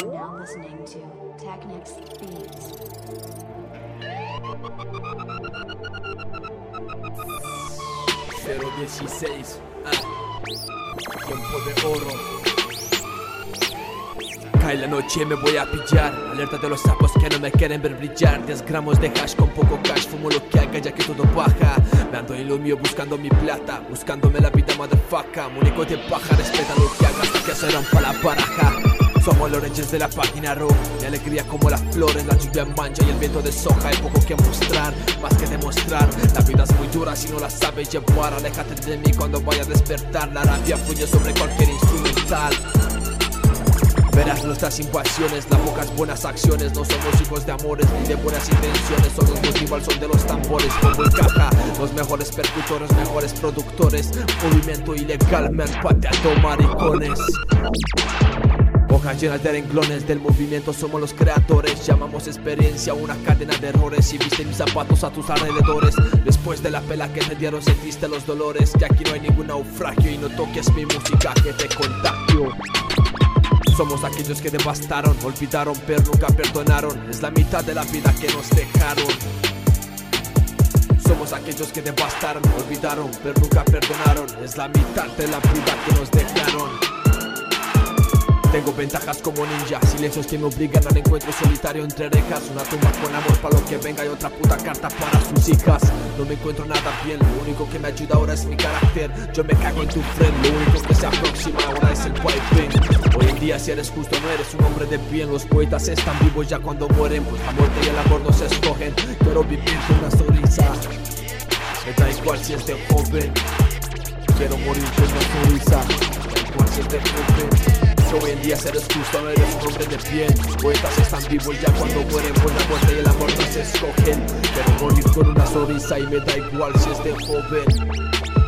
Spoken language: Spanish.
You're now listening to Technics Beats. 016 ah. Tiempo de oro Cae la noche me voy a pillar. Alerta de los sapos que no me quieren ver brillar. 10 gramos de hash con poco cash. Fumo lo que haga ya que todo baja. Me ando en lo mío buscando mi plata. Buscándome la vida motherfucker. Muñeco de paja Respeta lo que haga hasta que se rompa la baraja. Somos los reyes de la página roja. Mi alegría como las flores, la lluvia mancha y el viento de soja. Hay poco que mostrar, más que demostrar. La vida es muy dura si no la sabes llevar. Aléjate de mí cuando vaya a despertar. La rabia fluye sobre cualquier instrumental Verás nuestras invasiones, las pocas buenas acciones. No somos hijos de amores ni de buenas intenciones. Solo nos motiva son de los tambores. Como el caja, los mejores percutores, mejores productores. Movimiento ilegal, me han pateado maricones Hojas llenas de renglones del movimiento somos los creadores. Llamamos experiencia una cadena de errores. Y viste mis zapatos a tus alrededores. Después de la pela que te dieron sentiste los dolores. Que aquí no hay ningún naufragio Y no toques mi música que te contagio somos aquellos que devastaron, olvidaron pero nunca perdonaron. Es la mitad de la vida que nos dejaron. Somos aquellos que devastaron, olvidaron pero nunca perdonaron. Es la mitad de la vida que nos dejaron tengo ventajas como ninja, silencios que me obligan al encuentro solitario entre rejas. Una tumba con amor para lo que venga y otra puta carta para sus hijas. No me encuentro nada bien, lo único que me ayuda ahora es mi carácter. Yo me cago en tu friend, lo único que se aproxima ahora es el piping. Hoy en día si eres justo no eres un hombre de bien. Los poetas están vivos ya cuando mueren, pues la muerte y el amor no se escogen. Quiero vivir con una sonrisa, me da igual si es de joven. Quiero morir con una sonrisa, me igual si es de joven Hoy en día ser justo, no eres un hombre de bien. Poetas están vivos ya cuando mueren por la muerte y el amor no se escogen. Quiero morir con una sonrisa y me da igual si es de joven